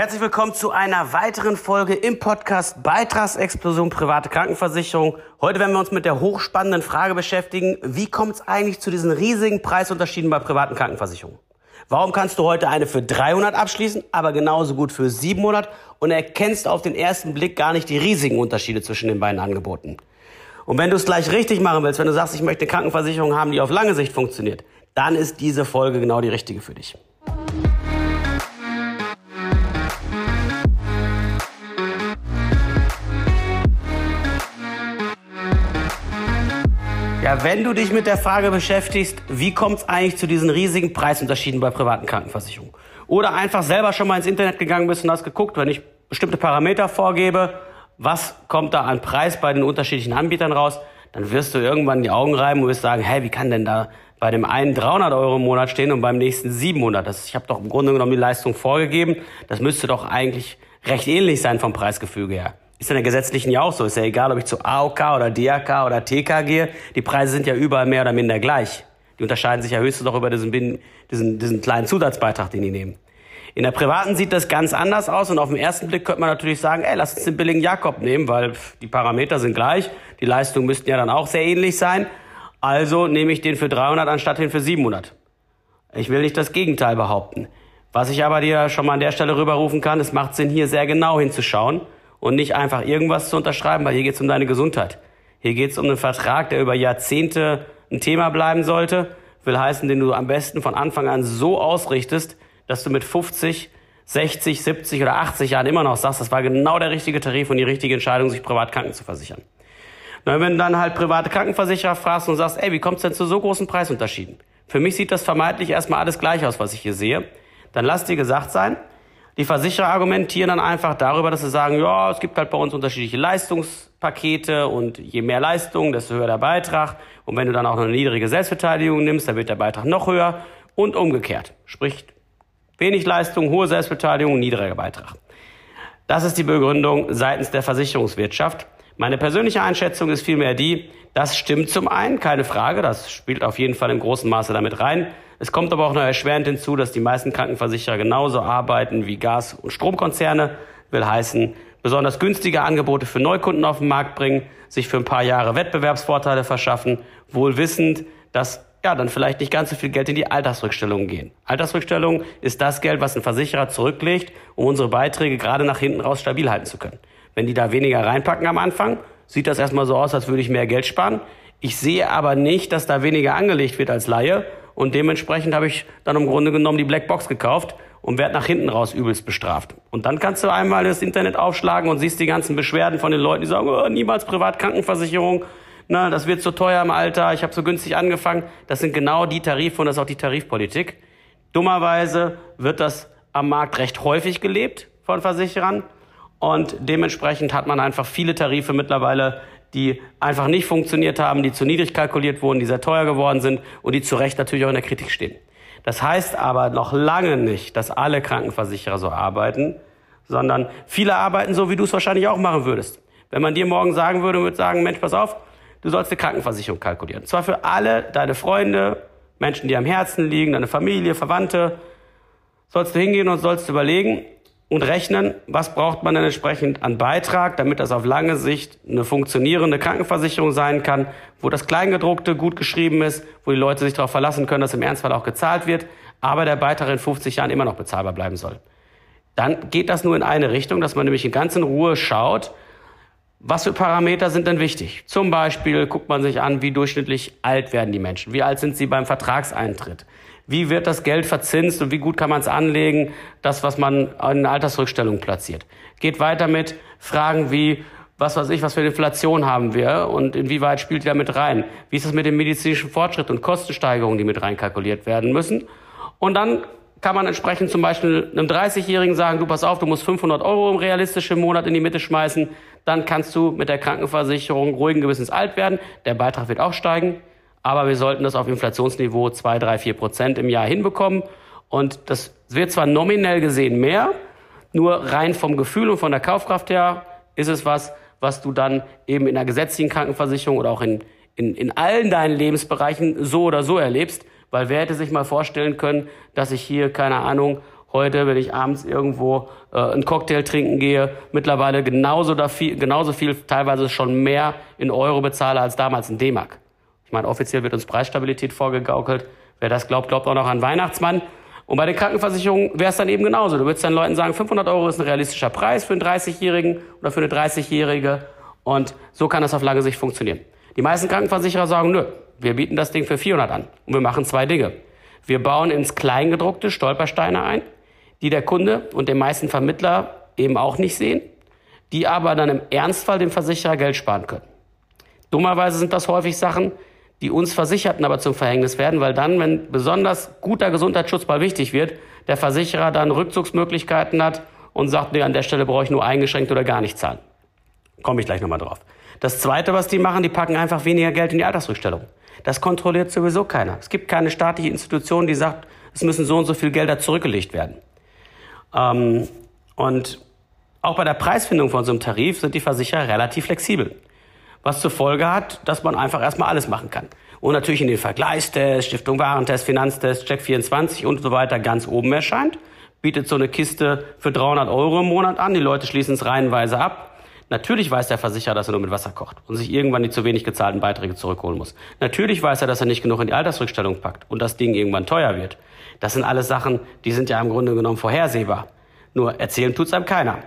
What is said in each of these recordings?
Herzlich willkommen zu einer weiteren Folge im Podcast Beitragsexplosion private Krankenversicherung. Heute werden wir uns mit der hochspannenden Frage beschäftigen, wie kommt es eigentlich zu diesen riesigen Preisunterschieden bei privaten Krankenversicherungen? Warum kannst du heute eine für 300 abschließen, aber genauso gut für 700 und erkennst auf den ersten Blick gar nicht die riesigen Unterschiede zwischen den beiden Angeboten? Und wenn du es gleich richtig machen willst, wenn du sagst, ich möchte eine Krankenversicherung haben, die auf lange Sicht funktioniert, dann ist diese Folge genau die richtige für dich. Ja, wenn du dich mit der Frage beschäftigst, wie kommt es eigentlich zu diesen riesigen Preisunterschieden bei privaten Krankenversicherungen? Oder einfach selber schon mal ins Internet gegangen bist und hast geguckt, wenn ich bestimmte Parameter vorgebe, was kommt da an Preis bei den unterschiedlichen Anbietern raus, dann wirst du irgendwann die Augen reiben und wirst sagen, hey, wie kann denn da bei dem einen 300 Euro im Monat stehen und beim nächsten 700? Das, ich habe doch im Grunde genommen die Leistung vorgegeben. Das müsste doch eigentlich recht ähnlich sein vom Preisgefüge her. Ist in der gesetzlichen ja auch so. Ist ja egal, ob ich zu AOK oder DAK oder TK gehe. Die Preise sind ja überall mehr oder minder gleich. Die unterscheiden sich ja höchstens noch über diesen, diesen, diesen kleinen Zusatzbeitrag, den die nehmen. In der privaten sieht das ganz anders aus und auf den ersten Blick könnte man natürlich sagen, ey, lass uns den billigen Jakob nehmen, weil die Parameter sind gleich, die Leistungen müssten ja dann auch sehr ähnlich sein. Also nehme ich den für 300 anstatt den für 700. Ich will nicht das Gegenteil behaupten. Was ich aber dir schon mal an der Stelle rüberrufen kann, es macht Sinn, hier sehr genau hinzuschauen und nicht einfach irgendwas zu unterschreiben, weil hier geht es um deine Gesundheit. Hier geht es um einen Vertrag, der über Jahrzehnte ein Thema bleiben sollte. Will heißen, den du am besten von Anfang an so ausrichtest, dass du mit 50, 60, 70 oder 80 Jahren immer noch sagst, das war genau der richtige Tarif und die richtige Entscheidung, sich privat kranken zu versichern. Na, wenn du dann halt private Krankenversicherer fragst und sagst, ey, wie kommt es denn zu so großen Preisunterschieden? Für mich sieht das vermeintlich erstmal alles gleich aus, was ich hier sehe. Dann lass dir gesagt sein, die Versicherer argumentieren dann einfach darüber, dass sie sagen, ja, es gibt halt bei uns unterschiedliche Leistungspakete und je mehr Leistung, desto höher der Beitrag. Und wenn du dann auch noch eine niedrige Selbstbeteiligung nimmst, dann wird der Beitrag noch höher und umgekehrt. Sprich, wenig Leistung, hohe Selbstbeteiligung, niedriger Beitrag. Das ist die Begründung seitens der Versicherungswirtschaft. Meine persönliche Einschätzung ist vielmehr die, das stimmt zum einen, keine Frage, das spielt auf jeden Fall im großen Maße damit rein. Es kommt aber auch noch erschwerend hinzu, dass die meisten Krankenversicherer genauso arbeiten wie Gas- und Stromkonzerne. Will heißen, besonders günstige Angebote für Neukunden auf den Markt bringen, sich für ein paar Jahre Wettbewerbsvorteile verschaffen, wohl wissend, dass ja, dann vielleicht nicht ganz so viel Geld in die Altersrückstellungen gehen. Altersrückstellung ist das Geld, was ein Versicherer zurücklegt, um unsere Beiträge gerade nach hinten raus stabil halten zu können. Wenn die da weniger reinpacken am Anfang, sieht das erstmal so aus, als würde ich mehr Geld sparen. Ich sehe aber nicht, dass da weniger angelegt wird als Laie und dementsprechend habe ich dann im Grunde genommen die Blackbox gekauft und werde nach hinten raus übelst bestraft. Und dann kannst du einmal das Internet aufschlagen und siehst die ganzen Beschwerden von den Leuten, die sagen, oh, niemals Privatkrankenversicherung, na, das wird zu teuer im Alter, ich habe so günstig angefangen. Das sind genau die Tarife und das ist auch die Tarifpolitik. Dummerweise wird das am Markt recht häufig gelebt von Versicherern und dementsprechend hat man einfach viele Tarife mittlerweile die einfach nicht funktioniert haben, die zu niedrig kalkuliert wurden, die sehr teuer geworden sind und die zu Recht natürlich auch in der Kritik stehen. Das heißt aber noch lange nicht, dass alle Krankenversicherer so arbeiten, sondern viele arbeiten so, wie du es wahrscheinlich auch machen würdest. Wenn man dir morgen sagen würde, würde sagen, Mensch, pass auf, du sollst eine Krankenversicherung kalkulieren. Zwar für alle deine Freunde, Menschen, die am Herzen liegen, deine Familie, Verwandte. Sollst du hingehen und sollst überlegen, und rechnen, was braucht man denn entsprechend an Beitrag, damit das auf lange Sicht eine funktionierende Krankenversicherung sein kann, wo das Kleingedruckte gut geschrieben ist, wo die Leute sich darauf verlassen können, dass im Ernstfall auch gezahlt wird, aber der Beitrag in 50 Jahren immer noch bezahlbar bleiben soll. Dann geht das nur in eine Richtung, dass man nämlich in ganz in Ruhe schaut, was für Parameter sind denn wichtig? Zum Beispiel guckt man sich an, wie durchschnittlich alt werden die Menschen. Wie alt sind sie beim Vertragseintritt? Wie wird das Geld verzinst und wie gut kann man es anlegen, das, was man in Altersrückstellung platziert. Geht weiter mit Fragen wie, was weiß ich, was für eine Inflation haben wir und inwieweit spielt die da mit rein? Wie ist es mit dem medizinischen Fortschritt und Kostensteigerungen, die mit reinkalkuliert werden müssen? Und dann kann man entsprechend zum Beispiel einem 30-Jährigen sagen, du pass auf, du musst 500 Euro im realistischen Monat in die Mitte schmeißen, dann kannst du mit der Krankenversicherung ruhigen Gewissens alt werden, der Beitrag wird auch steigen, aber wir sollten das auf Inflationsniveau 2, 3, 4 Prozent im Jahr hinbekommen. Und das wird zwar nominell gesehen mehr, nur rein vom Gefühl und von der Kaufkraft her ist es was, was du dann eben in der gesetzlichen Krankenversicherung oder auch in, in, in allen deinen Lebensbereichen so oder so erlebst. Weil wer hätte sich mal vorstellen können, dass ich hier, keine Ahnung, heute, wenn ich abends irgendwo äh, einen Cocktail trinken gehe, mittlerweile genauso, da viel, genauso viel, teilweise schon mehr in Euro bezahle als damals in D-Mark. Ich meine, offiziell wird uns Preisstabilität vorgegaukelt. Wer das glaubt, glaubt auch noch an Weihnachtsmann. Und bei den Krankenversicherungen wäre es dann eben genauso. Du würdest dann Leuten sagen, 500 Euro ist ein realistischer Preis für einen 30-Jährigen oder für eine 30-Jährige. Und so kann das auf lange Sicht funktionieren. Die meisten Krankenversicherer sagen, nö, wir bieten das Ding für 400 an. Und wir machen zwei Dinge. Wir bauen ins Kleingedruckte Stolpersteine ein, die der Kunde und den meisten Vermittler eben auch nicht sehen, die aber dann im Ernstfall dem Versicherer Geld sparen können. Dummerweise sind das häufig Sachen, die uns Versicherten aber zum Verhängnis werden, weil dann, wenn besonders guter Gesundheitsschutz mal wichtig wird, der Versicherer dann Rückzugsmöglichkeiten hat und sagt, nee, an der Stelle brauche ich nur eingeschränkt oder gar nicht zahlen. Komme ich gleich nochmal drauf. Das Zweite, was die machen, die packen einfach weniger Geld in die Altersrückstellung. Das kontrolliert sowieso keiner. Es gibt keine staatliche Institution, die sagt, es müssen so und so viel Gelder zurückgelegt werden. Ähm, und auch bei der Preisfindung von so einem Tarif sind die Versicherer relativ flexibel. Was zur Folge hat, dass man einfach erstmal alles machen kann. Und natürlich in den Vergleichstests, Stiftung Warentest, Finanztest, Check24 und so weiter ganz oben erscheint. Bietet so eine Kiste für 300 Euro im Monat an. Die Leute schließen es reihenweise ab. Natürlich weiß der Versicherer, dass er nur mit Wasser kocht und sich irgendwann die zu wenig gezahlten Beiträge zurückholen muss. Natürlich weiß er, dass er nicht genug in die Altersrückstellung packt und das Ding irgendwann teuer wird. Das sind alles Sachen, die sind ja im Grunde genommen vorhersehbar. Nur erzählen tut's einem keiner.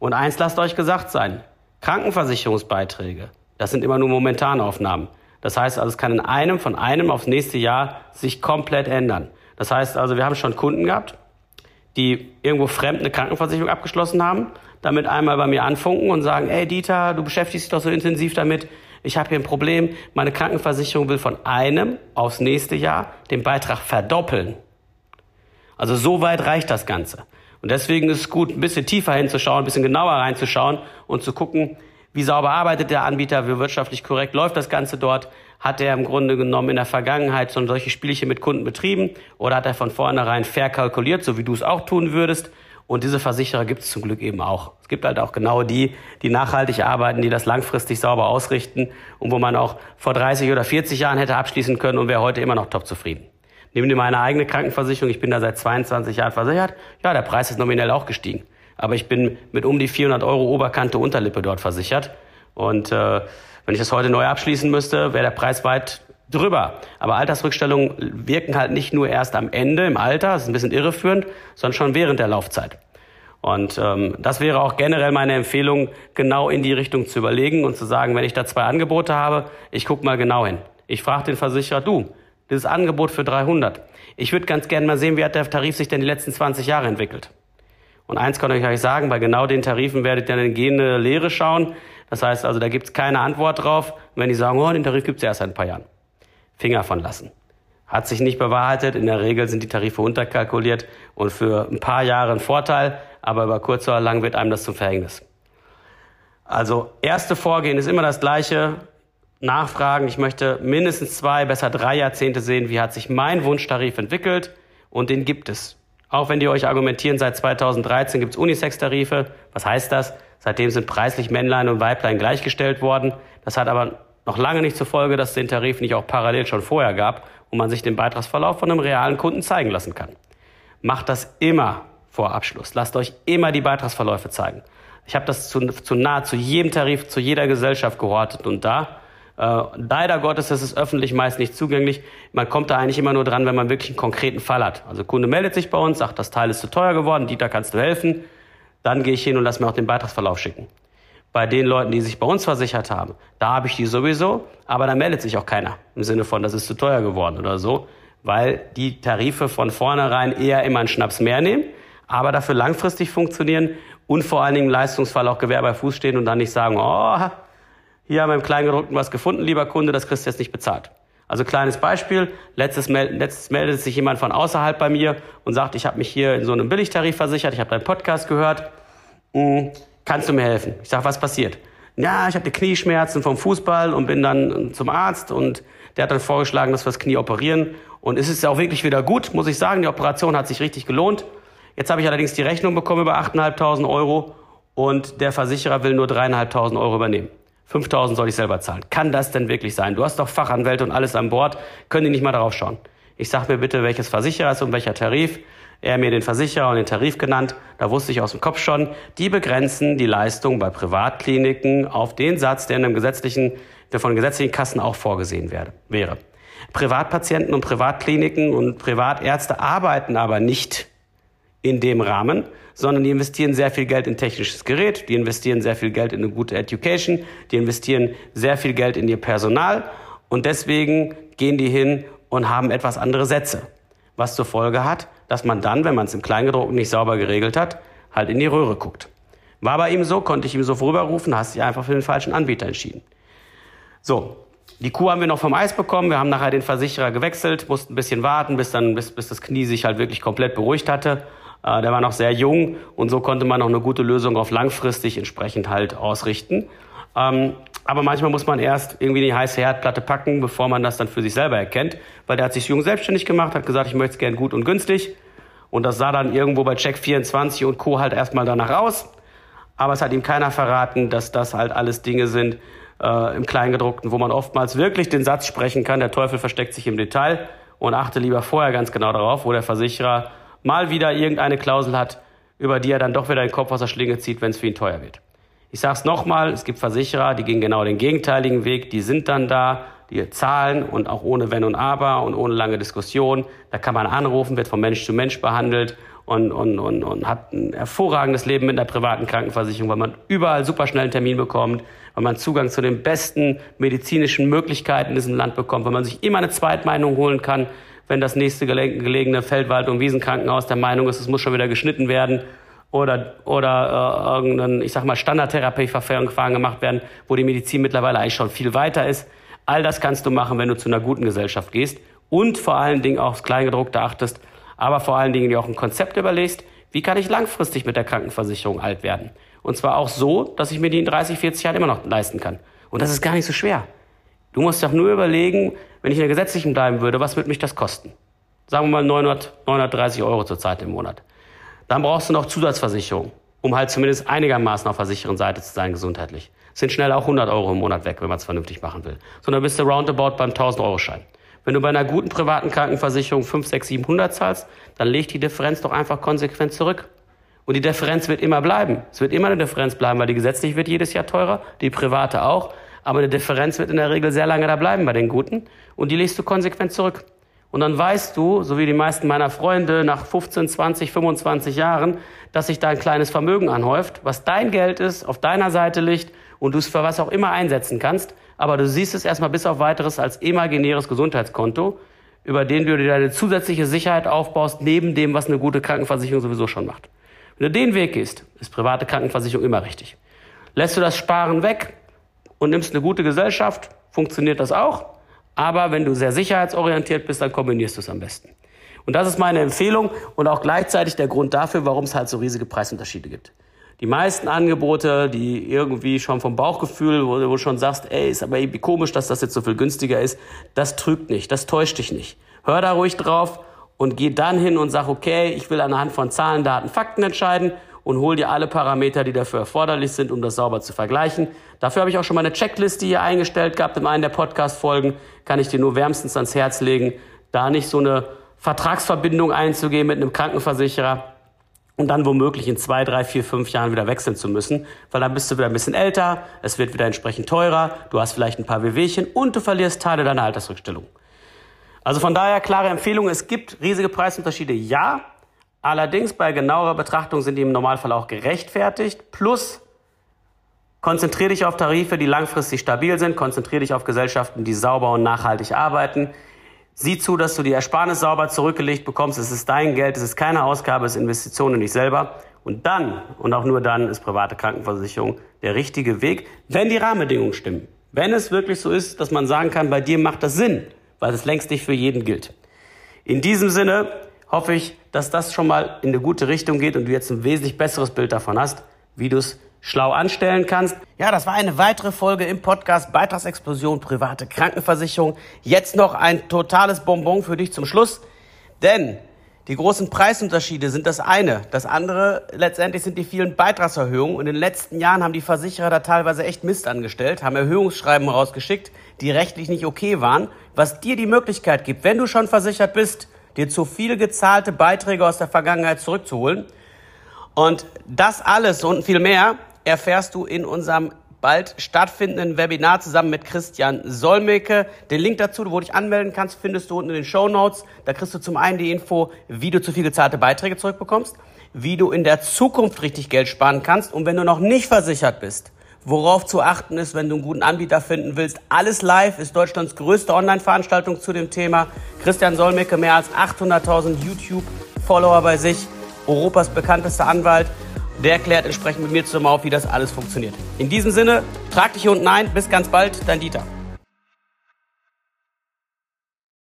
Und eins lasst euch gesagt sein. Krankenversicherungsbeiträge, das sind immer nur Momentanaufnahmen. Das heißt also, es kann in einem von einem aufs nächste Jahr sich komplett ändern. Das heißt also, wir haben schon Kunden gehabt, die irgendwo fremd eine Krankenversicherung abgeschlossen haben, damit einmal bei mir anfunken und sagen, ey Dieter, du beschäftigst dich doch so intensiv damit, ich habe hier ein Problem, meine Krankenversicherung will von einem aufs nächste Jahr den Beitrag verdoppeln. Also so weit reicht das Ganze. Und deswegen ist es gut, ein bisschen tiefer hinzuschauen, ein bisschen genauer reinzuschauen und zu gucken, wie sauber arbeitet der Anbieter, wie wirtschaftlich korrekt läuft das Ganze dort, hat er im Grunde genommen in der Vergangenheit schon solche Spielchen mit Kunden betrieben oder hat er von vornherein fair kalkuliert, so wie du es auch tun würdest? Und diese Versicherer gibt es zum Glück eben auch. Es gibt halt auch genau die, die nachhaltig arbeiten, die das langfristig sauber ausrichten und wo man auch vor 30 oder 40 Jahren hätte abschließen können und wäre heute immer noch top zufrieden. Nehmen wir meine eigene Krankenversicherung, ich bin da seit 22 Jahren versichert. Ja, der Preis ist nominell auch gestiegen. Aber ich bin mit um die 400 Euro Oberkante Unterlippe dort versichert. Und äh, wenn ich das heute neu abschließen müsste, wäre der Preis weit drüber. Aber Altersrückstellungen wirken halt nicht nur erst am Ende im Alter, das ist ein bisschen irreführend, sondern schon während der Laufzeit. Und ähm, das wäre auch generell meine Empfehlung, genau in die Richtung zu überlegen und zu sagen, wenn ich da zwei Angebote habe, ich gucke mal genau hin. Ich frage den Versicherer, du, dieses Angebot für 300. Ich würde ganz gerne mal sehen, wie hat der Tarif sich denn die letzten 20 Jahre entwickelt. Und eins kann ich euch sagen, bei genau den Tarifen werdet ihr in gehende Lehre schauen. Das heißt also, da gibt es keine Antwort drauf. wenn die sagen, oh, den Tarif gibt es erst seit ein paar Jahren. Finger von lassen. Hat sich nicht bewahrheitet. In der Regel sind die Tarife unterkalkuliert und für ein paar Jahre ein Vorteil, aber über kurz oder lang wird einem das zum Verhängnis. Also erste Vorgehen ist immer das gleiche. Nachfragen. Ich möchte mindestens zwei, besser drei Jahrzehnte sehen, wie hat sich mein Wunschtarif entwickelt und den gibt es. Auch wenn die euch argumentieren, seit 2013 gibt es Unisex-Tarife. Was heißt das? Seitdem sind preislich Männlein und Weiblein gleichgestellt worden. Das hat aber noch lange nicht zur Folge, dass es den Tarif nicht auch parallel schon vorher gab und man sich den Beitragsverlauf von einem realen Kunden zeigen lassen kann. Macht das immer vor Abschluss. Lasst euch immer die Beitragsverläufe zeigen. Ich habe das zu, zu nahezu jedem Tarif, zu jeder Gesellschaft gehortet und da äh, leider Gottes ist es öffentlich meist nicht zugänglich. Man kommt da eigentlich immer nur dran, wenn man wirklich einen konkreten Fall hat. Also Kunde meldet sich bei uns, sagt, das Teil ist zu teuer geworden, Dieter, kannst du helfen? Dann gehe ich hin und lass mir auch den Beitragsverlauf schicken. Bei den Leuten, die sich bei uns versichert haben, da habe ich die sowieso, aber da meldet sich auch keiner im Sinne von, das ist zu teuer geworden oder so, weil die Tarife von vornherein eher immer einen Schnaps mehr nehmen, aber dafür langfristig funktionieren und vor allen Dingen im Leistungsfall auch Gewehr bei Fuß stehen und dann nicht sagen, oh, hier haben wir im Kleingedruckten was gefunden, lieber Kunde, das kriegst du jetzt nicht bezahlt. Also kleines Beispiel, letztes, letztes meldet sich jemand von außerhalb bei mir und sagt, ich habe mich hier in so einem Billigtarif versichert, ich habe deinen Podcast gehört, hm, kannst du mir helfen? Ich sage, was passiert? Ja, ich hatte Knieschmerzen vom Fußball und bin dann zum Arzt und der hat dann vorgeschlagen, dass wir das Knie operieren. Und es ist ja auch wirklich wieder gut, muss ich sagen. Die Operation hat sich richtig gelohnt. Jetzt habe ich allerdings die Rechnung bekommen über 8.500 Euro und der Versicherer will nur 3.500 Euro übernehmen. 5000 soll ich selber zahlen. Kann das denn wirklich sein? Du hast doch Fachanwälte und alles an Bord. Können die nicht mal darauf schauen? Ich sag mir bitte, welches Versicherer ist und welcher Tarif. er mir den Versicherer und den Tarif genannt. Da wusste ich aus dem Kopf schon, die begrenzen die Leistung bei Privatkliniken auf den Satz, der in einem gesetzlichen, der von gesetzlichen Kassen auch vorgesehen werde, wäre. Privatpatienten und Privatkliniken und Privatärzte arbeiten aber nicht in dem Rahmen, sondern die investieren sehr viel Geld in technisches Gerät, die investieren sehr viel Geld in eine gute Education, die investieren sehr viel Geld in ihr Personal und deswegen gehen die hin und haben etwas andere Sätze, was zur Folge hat, dass man dann, wenn man es im Kleingedruckten nicht sauber geregelt hat, halt in die Röhre guckt. War bei ihm so, konnte ich ihm so vorüberrufen, hast dich einfach für den falschen Anbieter entschieden. So, die Kuh haben wir noch vom Eis bekommen. Wir haben nachher den Versicherer gewechselt, mussten ein bisschen warten, bis dann, bis, bis das Knie sich halt wirklich komplett beruhigt hatte. Äh, der war noch sehr jung und so konnte man noch eine gute Lösung auf langfristig entsprechend halt ausrichten. Ähm, aber manchmal muss man erst irgendwie die heiße Herdplatte packen, bevor man das dann für sich selber erkennt. Weil der hat sich jung selbstständig gemacht, hat gesagt, ich möchte es gern gut und günstig. Und das sah dann irgendwo bei Check 24 und Co. halt erstmal danach aus. Aber es hat ihm keiner verraten, dass das halt alles Dinge sind äh, im Kleingedruckten, wo man oftmals wirklich den Satz sprechen kann, der Teufel versteckt sich im Detail und achte lieber vorher ganz genau darauf, wo der Versicherer mal wieder irgendeine Klausel hat, über die er dann doch wieder den Kopf aus der Schlinge zieht, wenn es für ihn teuer wird. Ich sage es nochmal, es gibt Versicherer, die gehen genau den gegenteiligen Weg, die sind dann da, die zahlen und auch ohne Wenn und Aber und ohne lange Diskussion. Da kann man anrufen, wird von Mensch zu Mensch behandelt und, und, und, und hat ein hervorragendes Leben mit einer privaten Krankenversicherung, weil man überall super schnell einen Termin bekommt, weil man Zugang zu den besten medizinischen Möglichkeiten in diesem Land bekommt, weil man sich immer eine Zweitmeinung holen kann, wenn das nächste gelegene Feldwald- und Wiesenkrankenhaus der Meinung ist, es muss schon wieder geschnitten werden oder, oder äh, irgendein, ich sag mal, Standardtherapieverfahren gemacht werden, wo die Medizin mittlerweile eigentlich schon viel weiter ist. All das kannst du machen, wenn du zu einer guten Gesellschaft gehst und vor allen Dingen aufs Kleingedruckte achtest, aber vor allen Dingen dir auch ein Konzept überlegst, wie kann ich langfristig mit der Krankenversicherung alt werden? Und zwar auch so, dass ich mir die in 30, 40 Jahren immer noch leisten kann. Und das ist gar nicht so schwer. Du musst doch nur überlegen, wenn ich in der gesetzlichen bleiben würde, was würde mich das kosten? Sagen wir mal 900, 930 Euro zurzeit im Monat. Dann brauchst du noch Zusatzversicherung, um halt zumindest einigermaßen auf der sicheren Seite zu sein gesundheitlich. Das sind schnell auch 100 Euro im Monat weg, wenn man es vernünftig machen will. Sondern bist du roundabout beim 1000 Euro Schein. Wenn du bei einer guten privaten Krankenversicherung 5, 6, 700 zahlst, dann leg die Differenz doch einfach konsequent zurück. Und die Differenz wird immer bleiben. Es wird immer eine Differenz bleiben, weil die gesetzlich wird jedes Jahr teurer, die private auch. Aber eine Differenz wird in der Regel sehr lange da bleiben bei den Guten. Und die legst du konsequent zurück. Und dann weißt du, so wie die meisten meiner Freunde nach 15, 20, 25 Jahren, dass sich da ein kleines Vermögen anhäuft, was dein Geld ist, auf deiner Seite liegt und du es für was auch immer einsetzen kannst. Aber du siehst es erstmal bis auf weiteres als imaginäres Gesundheitskonto, über den du dir deine zusätzliche Sicherheit aufbaust, neben dem, was eine gute Krankenversicherung sowieso schon macht. Wenn du den Weg gehst, ist private Krankenversicherung immer richtig. Lässt du das Sparen weg und nimmst eine gute Gesellschaft, funktioniert das auch. Aber wenn du sehr sicherheitsorientiert bist, dann kombinierst du es am besten. Und das ist meine Empfehlung und auch gleichzeitig der Grund dafür, warum es halt so riesige Preisunterschiede gibt. Die meisten Angebote, die irgendwie schon vom Bauchgefühl, wo du schon sagst, ey, ist aber irgendwie komisch, dass das jetzt so viel günstiger ist, das trügt nicht, das täuscht dich nicht. Hör da ruhig drauf und geh dann hin und sag, okay, ich will anhand von Zahlen, Daten, Fakten entscheiden und hol dir alle Parameter, die dafür erforderlich sind, um das sauber zu vergleichen. Dafür habe ich auch schon mal eine Checkliste hier eingestellt gehabt in einem der Podcast-Folgen. Kann ich dir nur wärmstens ans Herz legen, da nicht so eine Vertragsverbindung einzugehen mit einem Krankenversicherer und dann womöglich in zwei, drei, vier, fünf Jahren wieder wechseln zu müssen, weil dann bist du wieder ein bisschen älter, es wird wieder entsprechend teurer, du hast vielleicht ein paar Wehwehchen und du verlierst Teile deiner Altersrückstellung. Also von daher klare Empfehlung, es gibt riesige Preisunterschiede, ja, Allerdings bei genauerer Betrachtung sind die im Normalfall auch gerechtfertigt. Plus konzentriere dich auf Tarife, die langfristig stabil sind. Konzentriere dich auf Gesellschaften, die sauber und nachhaltig arbeiten. Sieh zu, dass du die Ersparnis sauber zurückgelegt bekommst. Es ist dein Geld, es ist keine Ausgabe, es ist Investition in dich selber. Und dann, und auch nur dann, ist private Krankenversicherung der richtige Weg, wenn die Rahmenbedingungen stimmen. Wenn es wirklich so ist, dass man sagen kann, bei dir macht das Sinn, weil es längst nicht für jeden gilt. In diesem Sinne, hoffe ich, dass das schon mal in eine gute Richtung geht und du jetzt ein wesentlich besseres Bild davon hast, wie du es schlau anstellen kannst. Ja, das war eine weitere Folge im Podcast Beitragsexplosion private Krankenversicherung. Jetzt noch ein totales Bonbon für dich zum Schluss, denn die großen Preisunterschiede sind das eine. Das andere letztendlich sind die vielen Beitragserhöhungen. In den letzten Jahren haben die Versicherer da teilweise echt Mist angestellt, haben Erhöhungsschreiben rausgeschickt, die rechtlich nicht okay waren, was dir die Möglichkeit gibt, wenn du schon versichert bist, dir zu viel gezahlte Beiträge aus der Vergangenheit zurückzuholen. Und das alles und viel mehr erfährst du in unserem bald stattfindenden Webinar zusammen mit Christian Solmecke. Den Link dazu, wo du dich anmelden kannst, findest du unten in den Show Notes. Da kriegst du zum einen die Info, wie du zu viel gezahlte Beiträge zurückbekommst, wie du in der Zukunft richtig Geld sparen kannst und wenn du noch nicht versichert bist, worauf zu achten ist, wenn du einen guten Anbieter finden willst. Alles live ist Deutschlands größte Online-Veranstaltung zu dem Thema. Christian Solmecke, mehr als 800.000 YouTube-Follower bei sich, Europas bekanntester Anwalt. Der klärt entsprechend mit mir zusammen auf, wie das alles funktioniert. In diesem Sinne, trag dich hier unten ein. Bis ganz bald, dein Dieter.